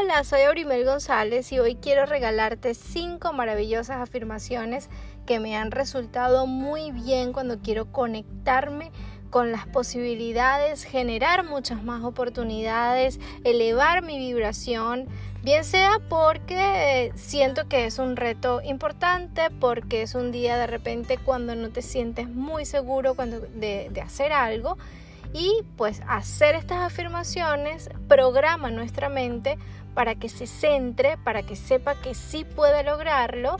Hola, soy Aurimel González y hoy quiero regalarte cinco maravillosas afirmaciones que me han resultado muy bien cuando quiero conectarme con las posibilidades, generar muchas más oportunidades, elevar mi vibración, bien sea porque siento que es un reto importante, porque es un día de repente cuando no te sientes muy seguro cuando de hacer algo y pues hacer estas afirmaciones programa nuestra mente para que se centre, para que sepa que sí puede lograrlo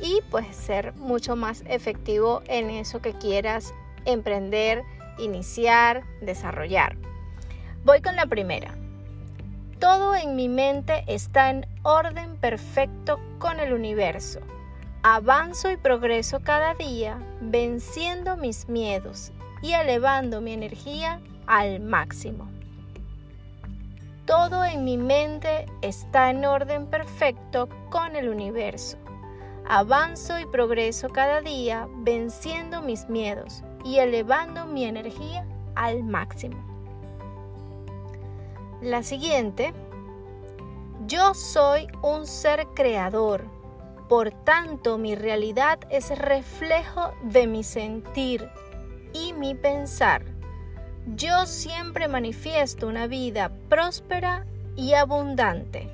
y pues ser mucho más efectivo en eso que quieras emprender, iniciar, desarrollar. Voy con la primera. Todo en mi mente está en orden perfecto con el universo. Avanzo y progreso cada día, venciendo mis miedos y elevando mi energía al máximo. Todo en mi mente está en orden perfecto con el universo. Avanzo y progreso cada día venciendo mis miedos y elevando mi energía al máximo. La siguiente, yo soy un ser creador, por tanto mi realidad es reflejo de mi sentir y mi pensar. Yo siempre manifiesto una vida próspera y abundante.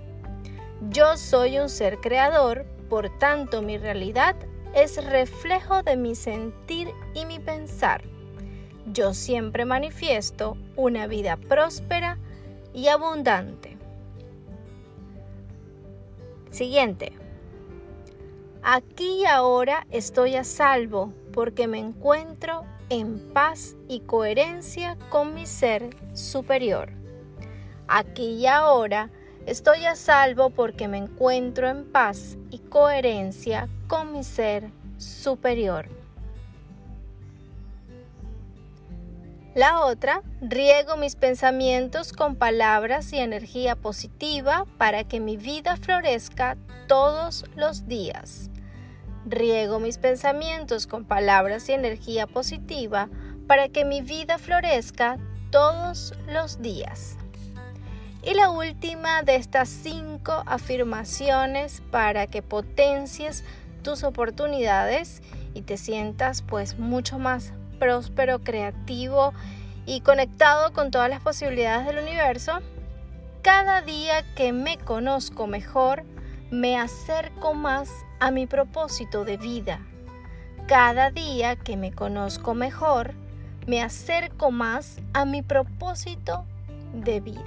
Yo soy un ser creador, por tanto mi realidad es reflejo de mi sentir y mi pensar. Yo siempre manifiesto una vida próspera y abundante. Siguiente. Aquí y ahora estoy a salvo porque me encuentro en paz y coherencia con mi ser superior. Aquí y ahora estoy a salvo porque me encuentro en paz y coherencia con mi ser superior. La otra, riego mis pensamientos con palabras y energía positiva para que mi vida florezca todos los días. Riego mis pensamientos con palabras y energía positiva para que mi vida florezca todos los días. Y la última de estas cinco afirmaciones para que potencies tus oportunidades y te sientas pues mucho más próspero, creativo y conectado con todas las posibilidades del universo, cada día que me conozco mejor, me acerco más a mi propósito de vida. Cada día que me conozco mejor, me acerco más a mi propósito de vida.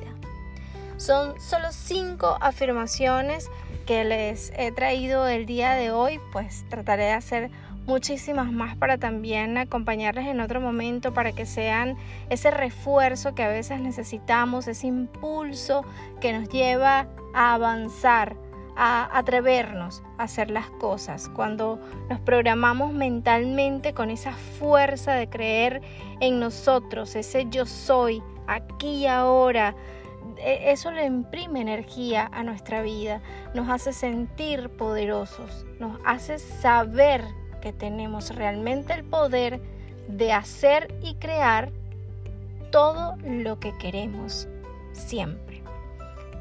Son solo cinco afirmaciones que les he traído el día de hoy, pues trataré de hacer muchísimas más para también acompañarles en otro momento para que sean ese refuerzo que a veces necesitamos, ese impulso que nos lleva a avanzar, a atrevernos a hacer las cosas. Cuando nos programamos mentalmente con esa fuerza de creer en nosotros, ese yo soy, aquí y ahora, e, eso le imprime energía a nuestra vida, nos hace sentir poderosos, nos hace saber que tenemos realmente el poder de hacer y crear todo lo que queremos siempre.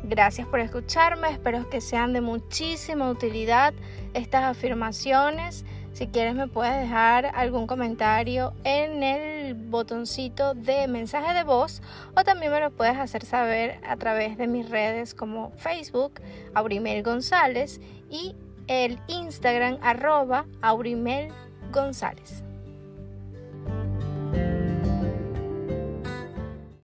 Gracias por escucharme, espero que sean de muchísima utilidad estas afirmaciones. Si quieres me puedes dejar algún comentario en el botoncito de mensaje de voz o también me lo puedes hacer saber a través de mis redes como Facebook, Aurimel González y el Instagram arroba Aurimel González.